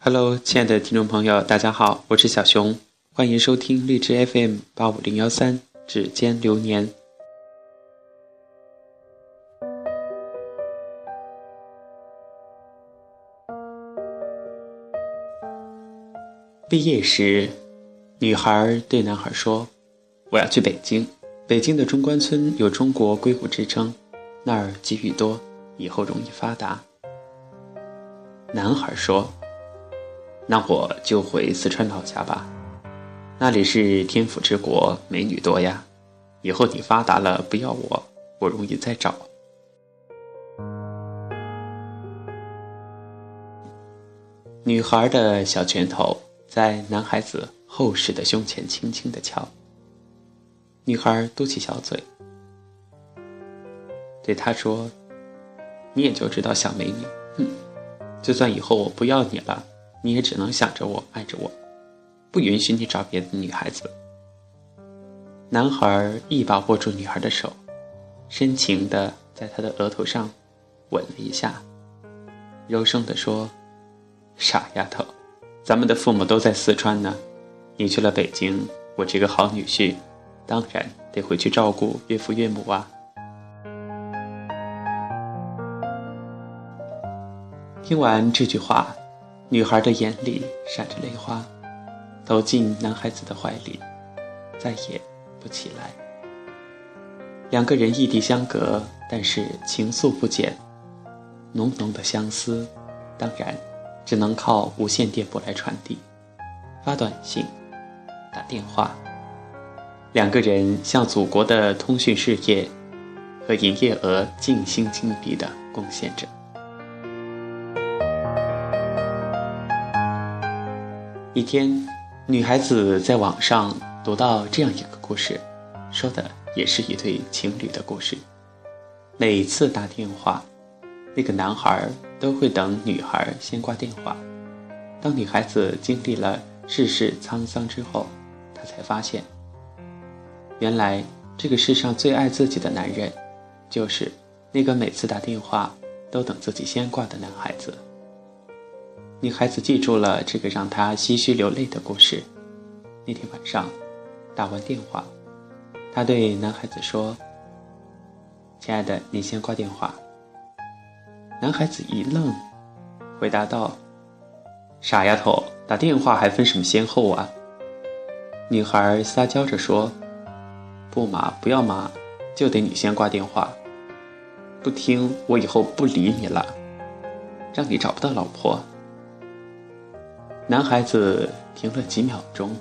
Hello，亲爱的听众朋友，大家好，我是小熊，欢迎收听荔枝 FM 八五零幺三《指尖流年》。毕业时，女孩对男孩说：“我要去北京，北京的中关村有中国硅谷之称，那儿机遇多，以后容易发达。”男孩说。那我就回四川老家吧，那里是天府之国，美女多呀。以后你发达了，不要我，我容易再找。女孩的小拳头在男孩子厚实的胸前轻轻的敲。女孩嘟起小嘴，对他说：“你也就知道小美女，哼，就算以后我不要你了。”你也只能想着我，爱着我，不允许你找别的女孩子。男孩一把握住女孩的手，深情的在她的额头上吻了一下，柔声的说：“傻丫头，咱们的父母都在四川呢，你去了北京，我这个好女婿，当然得回去照顾岳父岳母啊。”听完这句话。女孩的眼里闪着泪花，投进男孩子的怀里，再也不起来。两个人异地相隔，但是情愫不减，浓浓的相思，当然只能靠无线电波来传递，发短信，打电话。两个人向祖国的通讯事业和营业额尽心尽力地贡献着。一天，女孩子在网上读到这样一个故事，说的也是一对情侣的故事。每次打电话，那个男孩都会等女孩先挂电话。当女孩子经历了世事沧桑之后，她才发现，原来这个世上最爱自己的男人，就是那个每次打电话都等自己先挂的男孩子。女孩子记住了这个让她唏嘘流泪的故事。那天晚上，打完电话，她对男孩子说：“亲爱的，你先挂电话。”男孩子一愣，回答道：“傻丫头，打电话还分什么先后啊？”女孩撒娇着说：“不嘛，不要嘛，就得你先挂电话。不听，我以后不理你了，让你找不到老婆。”男孩子停了几秒钟，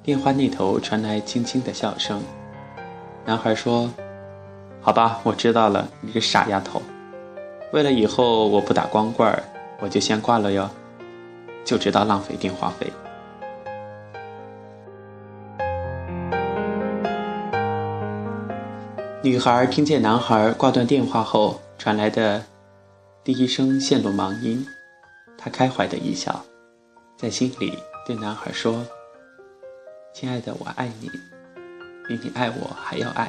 电话那头传来轻轻的笑声。男孩说：“好吧，我知道了，你个傻丫头。为了以后我不打光棍，我就先挂了哟，就知道浪费电话费。”女孩听见男孩挂断电话后传来的第一声线路忙音，她开怀的一笑。在心里对男孩说：“亲爱的，我爱你，比你爱我还要爱，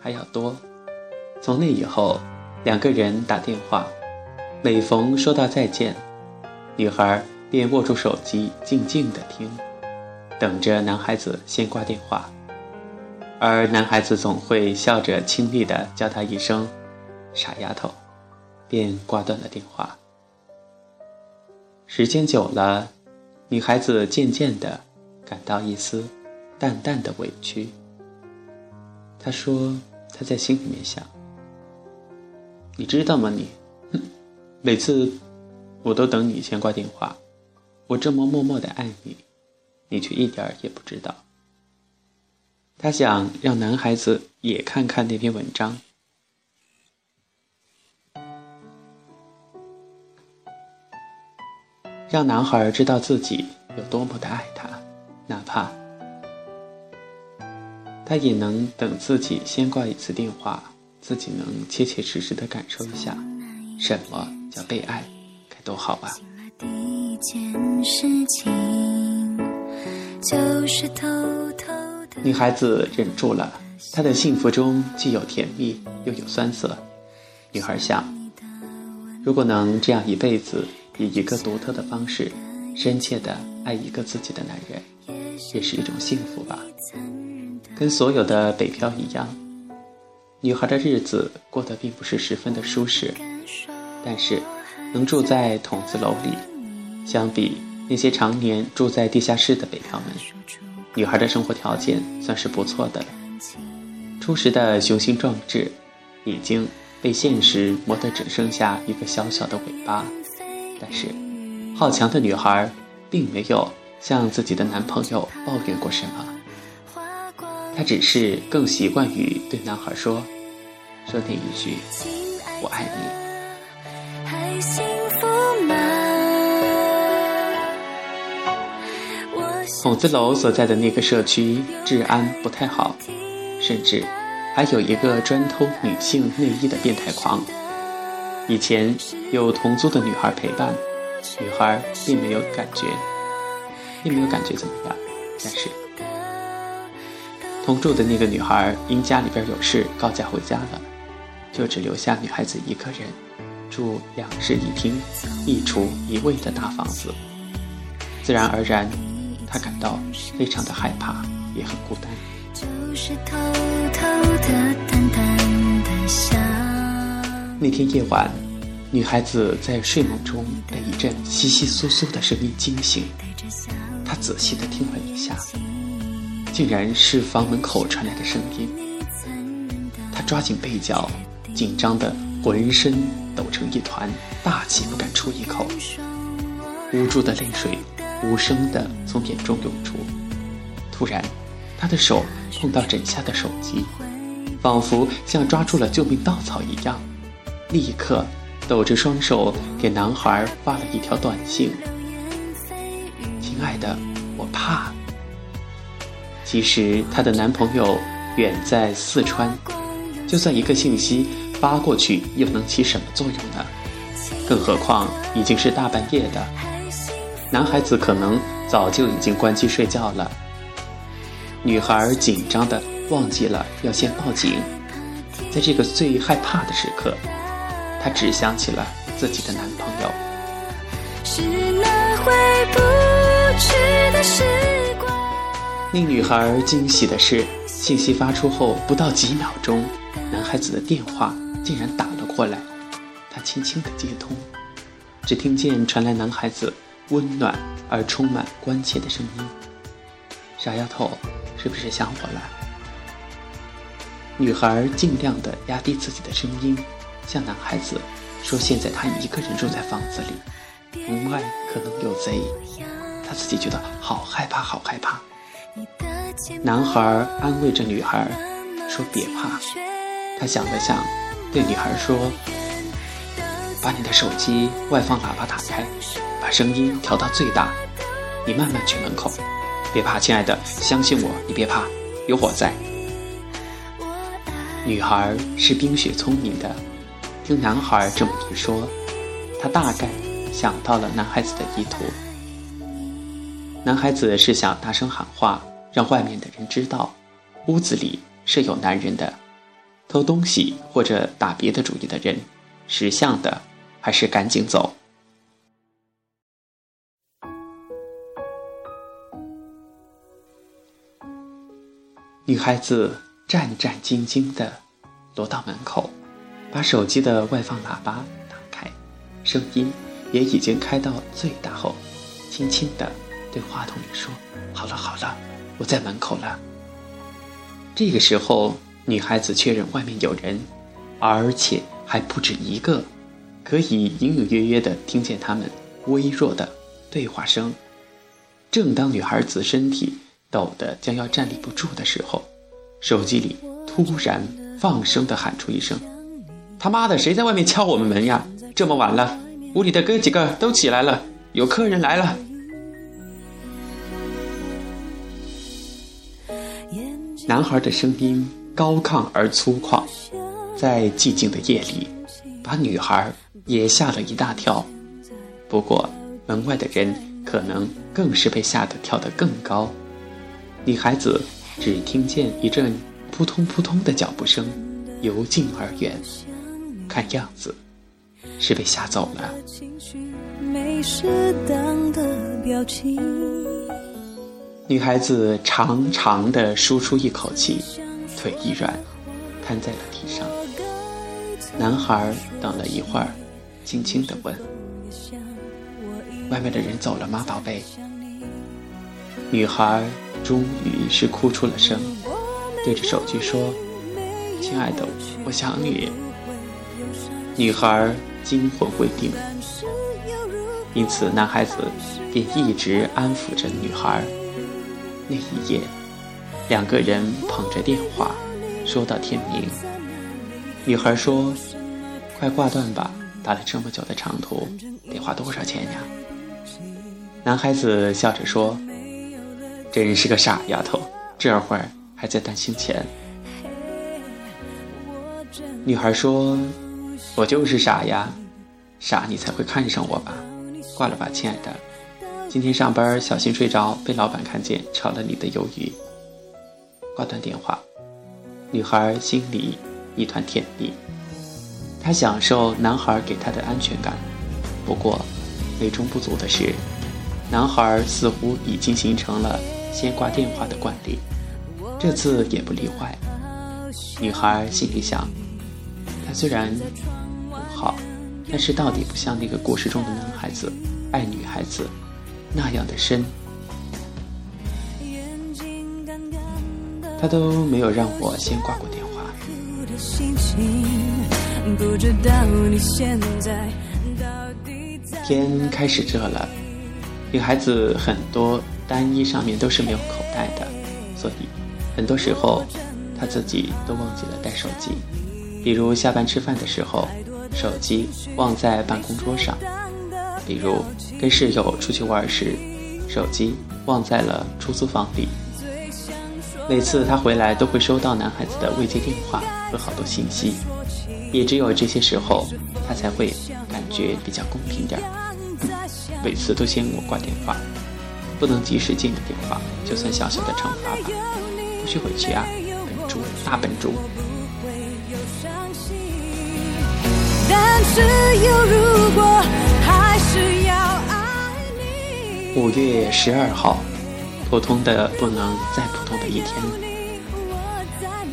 还要多。”从那以后，两个人打电话，每逢说到再见，女孩便握住手机，静静的听，等着男孩子先挂电话，而男孩子总会笑着亲昵的叫她一声“傻丫头”，便挂断了电话。时间久了，女孩子渐渐的感到一丝淡淡的委屈。她说：“她在心里面想，你知道吗？你，哼，每次我都等你先挂电话，我这么默默的爱你，你却一点儿也不知道。”她想让男孩子也看看那篇文章。让男孩知道自己有多么的爱他，哪怕他也能等自己先挂一次电话，自己能切切实实的感受一下什么叫被爱，该多好啊！女孩子忍住了，她的幸福中既有甜蜜，又有酸涩。女孩想，如果能这样一辈子。以一个独特的方式，深切的爱一个自己的男人，也是一种幸福吧。跟所有的北漂一样，女孩的日子过得并不是十分的舒适，但是能住在筒子楼里，相比那些常年住在地下室的北漂们，女孩的生活条件算是不错的了。初时的雄心壮志，已经被现实磨得只剩下一个小小的尾巴。但是，好强的女孩并没有向自己的男朋友抱怨过什么，她只是更习惯于对男孩说：“说那一句‘我爱你’。”筒子楼所在的那个社区治安不太好，甚至。还有一个专偷女性内衣的变态狂。以前有同租的女孩陪伴，女孩并没有感觉，并没有感觉怎么样。但是同住的那个女孩因家里边有事告假回家了，就只留下女孩子一个人住两室一厅、一厨一卫的大房子。自然而然，她感到非常的害怕，也很孤单。就是偷偷的。那天夜晚，女孩子在睡梦中被一阵窸窸窣窣的声音惊醒。她仔细的听了一下，竟然是房门口传来的声音。她抓紧被角，紧张的浑身抖成一团，大气不敢出一口。无助的泪水无声的从眼中涌出。突然。他的手碰到枕下的手机，仿佛像抓住了救命稻草一样，立刻抖着双手给男孩发了一条短信：“亲爱的，我怕。”其实她的男朋友远在四川，就算一个信息发过去，又能起什么作用呢？更何况已经是大半夜的，男孩子可能早就已经关机睡觉了。女孩紧张的忘记了要先报警，在这个最害怕的时刻，她只想起了自己的男朋友。令女孩惊喜的是，信息发出后不到几秒钟，男孩子的电话竟然打了过来。她轻轻的接通，只听见传来男孩子温暖而充满关切的声音：“傻丫头。”是不是想我了？女孩尽量的压低自己的声音，向男孩子说：“现在她一个人住在房子里，门外可能有贼。”她自己觉得好害怕，好害怕。男孩安慰着女孩说：“别怕。”他想了想，对女孩说：“把你的手机外放喇叭打开，把声音调到最大，你慢慢去门口。”别怕，亲爱的，相信我，你别怕，有我在。女孩是冰雪聪明的，听男孩这么一说，他大概想到了男孩子的意图。男孩子是想大声喊话，让外面的人知道，屋子里是有男人的。偷东西或者打别的主意的人，识相的还是赶紧走。女孩子战战兢兢地挪到门口，把手机的外放喇叭打开，声音也已经开到最大后，轻轻地对话筒里说：“好了好了，我在门口了。”这个时候，女孩子确认外面有人，而且还不止一个，可以隐隐约约地听见他们微弱的对话声。正当女孩子身体……抖得将要站立不住的时候，手机里突然放声的喊出一声：“他妈的，谁在外面敲我们门呀？这么晚了，屋里的哥几个都起来了，有客人来了。”男孩的声音高亢而粗犷，在寂静的夜里，把女孩也吓了一大跳。不过，门外的人可能更是被吓得跳得更高。女孩子只听见一阵扑通扑通的脚步声，由近而远，看样子是被吓走了。女孩子长长的舒出一口气，腿一软，瘫在了地上。男孩等了一会儿，轻轻地问：“外面的人走了吗，宝贝？”女孩终于是哭出了声，对着手机说：“亲爱的，我想你。”女孩惊魂未定，因此男孩子便一直安抚着女孩。那一夜，两个人捧着电话说到天明。女孩说：“快挂断吧，打了这么久的长途，得花多少钱呀？”男孩子笑着说：“真是个傻丫头，这会儿还在担心钱。”女孩说：“我就是傻呀，傻你才会看上我吧？挂了吧，亲爱的。”今天上班小心睡着，被老板看见，炒了你的鱿鱼。挂断电话，女孩心里一团甜蜜，她享受男孩给她的安全感。不过，美中不足的是，男孩似乎已经形成了先挂电话的惯例，这次也不例外。女孩心里想，他虽然很好，但是到底不像那个故事中的男孩子爱女孩子。那样的深，他都没有让我先挂过电话。天开始热了，女孩子很多单衣上面都是没有口袋的，所以很多时候她自己都忘记了带手机。比如下班吃饭的时候，手机忘在办公桌上。比如跟室友出去玩时，手机忘在了出租房里。每次他回来都会收到男孩子的未接电话和好多信息，也只有这些时候他才会感觉比较公平点儿。每次都嫌我挂电话，不能及时接你电话，就算小小的惩罚吧。不许回去啊，笨猪，大笨猪。但是有如果。五月十二号，普通的不能再普通的一天。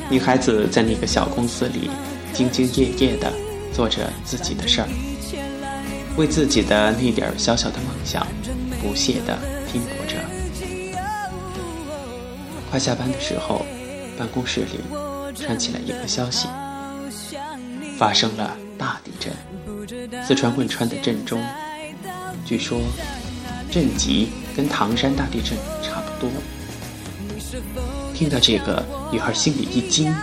女孩子在那个小公司里，兢兢业业的做着自己的事儿，为自己的那点小小的梦想，不懈的拼搏着。快下班的时候，办公室里传起了一个消息：发生了大地震。四川汶川的震中，据说震级跟唐山大地震差不多。听到这个，女孩心里一惊，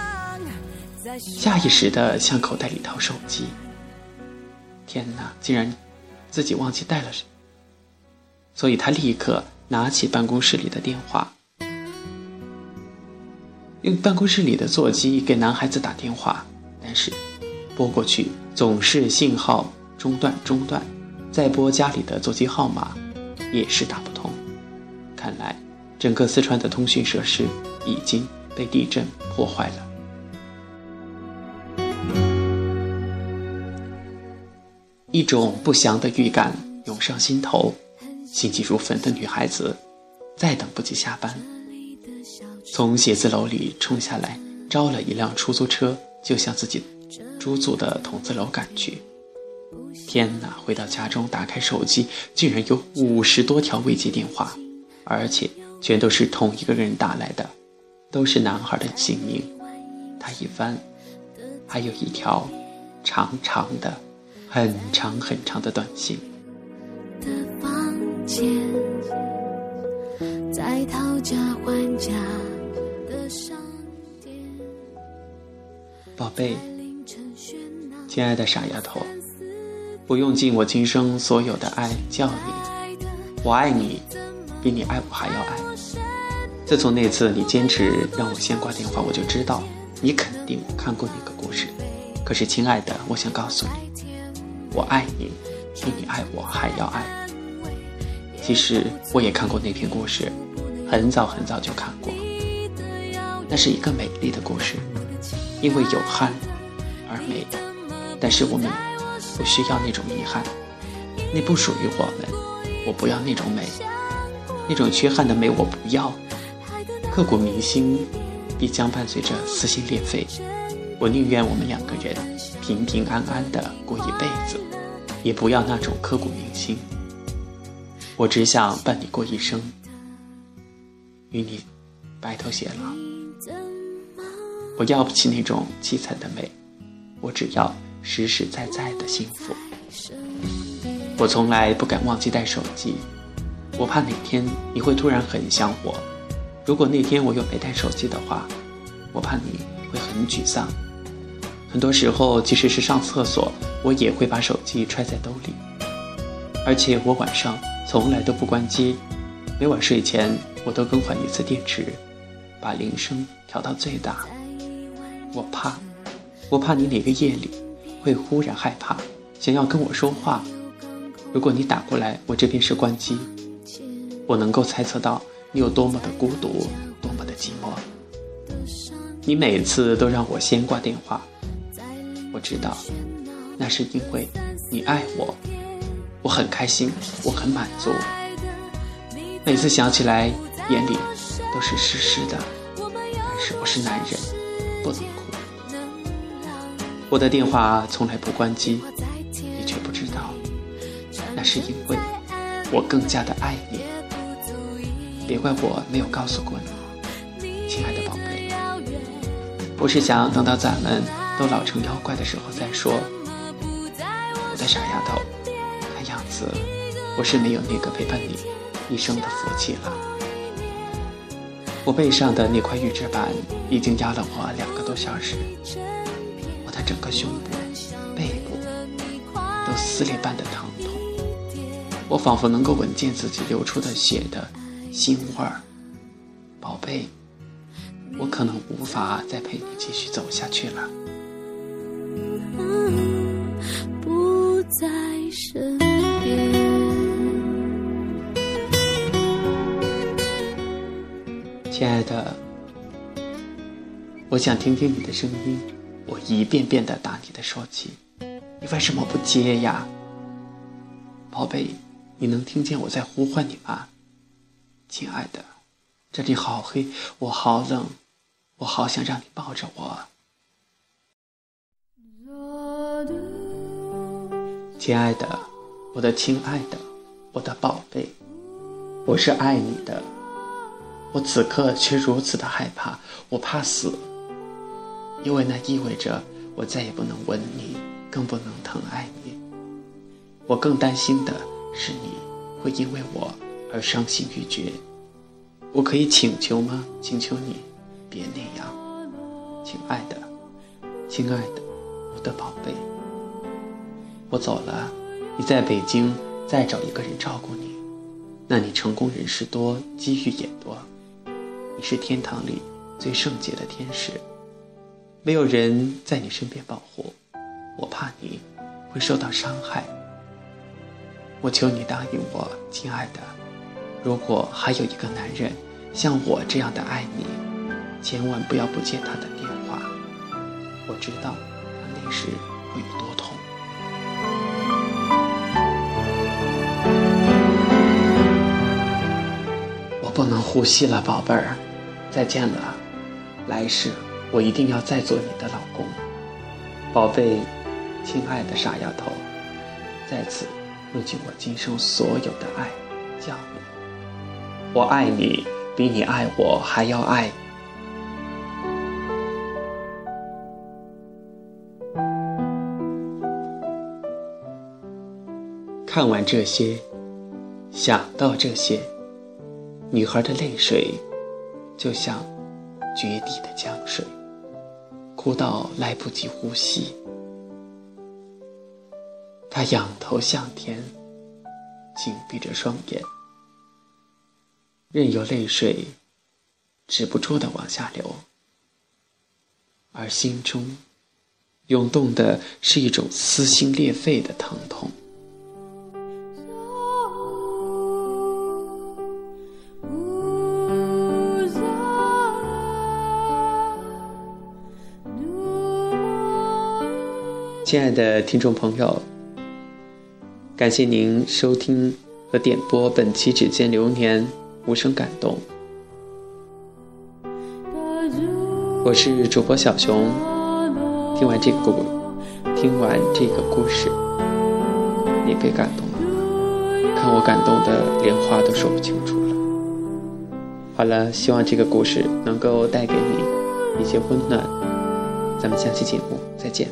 下意识地向口袋里掏手机。天哪，竟然自己忘记带了，所以她立刻拿起办公室里的电话，用办公室里的座机给男孩子打电话，但是拨过去总是信号。中断，中断，再拨家里的座机号码，也是打不通。看来，整个四川的通讯设施已经被地震破坏了。一种不祥的预感涌上心头，心急如焚的女孩子再等不及下班，从写字楼里冲下来，招了一辆出租车，就向自己租住的筒子楼赶去。天哪！回到家中，打开手机，竟然有五十多条未接电话，而且全都是同一个人打来的，都是男孩的姓名。他一翻，还有一条长长的、很长很长的短信。宝贝，亲爱的傻丫头。不用尽我今生所有的爱叫你，我爱你，比你爱我还要爱。自从那次你坚持让我先挂电话，我就知道你肯定看过那个故事。可是，亲爱的，我想告诉你，我爱你，比你爱我还要爱。其实我也看过那篇故事，很早很早就看过。那是一个美丽的故事，因为有憾而美。但是我们。不需要那种遗憾，那不属于我们。我不要那种美，那种缺憾的美我不要。刻骨铭心必将伴随着撕心裂肺。我宁愿我们两个人平平安安的过一辈子，也不要那种刻骨铭心。我只想伴你过一生，与你白头偕老。我要不起那种凄惨的美，我只要实实在在的幸福。我从来不敢忘记带手机，我怕哪天你会突然很想我。如果那天我又没带手机的话，我怕你会很沮丧。很多时候，即使是上厕所，我也会把手机揣在兜里。而且我晚上从来都不关机，每晚睡前我都更换一次电池，把铃声调到最大。我怕，我怕你哪个夜里会忽然害怕，想要跟我说话。如果你打过来，我这边是关机，我能够猜测到你有多么的孤独，多么的寂寞。你每次都让我先挂电话，我知道，那是因为你爱我，我很开心，我很满足。每次想起来，眼里都是湿湿的，但是我是男人，不能。我的电话从来不关机。你却不知道，那是因为我更加的爱你，别怪我没有告诉过你，亲爱的宝贝。我是想等到咱们都老成妖怪的时候再说。我的傻丫头，看样子我是没有那个陪伴你一生的福气了。我背上的那块预制板已经压了我两个多小时，的整个胸部、背部都撕裂般的疼痛。我仿佛能够闻见自己流出的血的腥味儿，宝贝，我可能无法再陪你继续走下去了。不在身边。亲爱的，我想听听你的声音，我一遍遍的打你的手机，你为什么不接呀，宝贝？你能听见我在呼唤你吗，亲爱的？这里好黑，我好冷，我好想让你抱着我。亲爱的，我的亲爱的，我的宝贝，我是爱你的，我此刻却如此的害怕，我怕死，因为那意味着我再也不能吻你，更不能疼爱你。我更担心的。是你会因为我而伤心欲绝，我可以请求吗？请求你别那样，亲爱的，亲爱的，我的宝贝。我走了，你在北京再找一个人照顾你，那你成功人士多，机遇也多，你是天堂里最圣洁的天使，没有人在你身边保护，我怕你会受到伤害。我求你答应我，亲爱的，如果还有一个男人像我这样的爱你，千万不要不接他的电话。我知道他那时会有多痛。我不能呼吸了，宝贝儿，再见了。来世我一定要再做你的老公，宝贝，亲爱的傻丫头，在此。用尽我今生所有的爱，叫你。我爱你，比你爱我还要爱。看完这些，想到这些，女孩的泪水就像决堤的江水，哭到来不及呼吸。他仰头向天，紧闭着双眼，任由泪水止不住的往下流，而心中涌动的是一种撕心裂肺的疼痛。亲爱的听众朋友。感谢您收听和点播本期《指尖流年》，无声感动。我是主播小熊。听完这个故，听完这个故事，你被感动了？看我感动的连话都说不清楚了。好了，希望这个故事能够带给你一些温暖。咱们下期节目再见。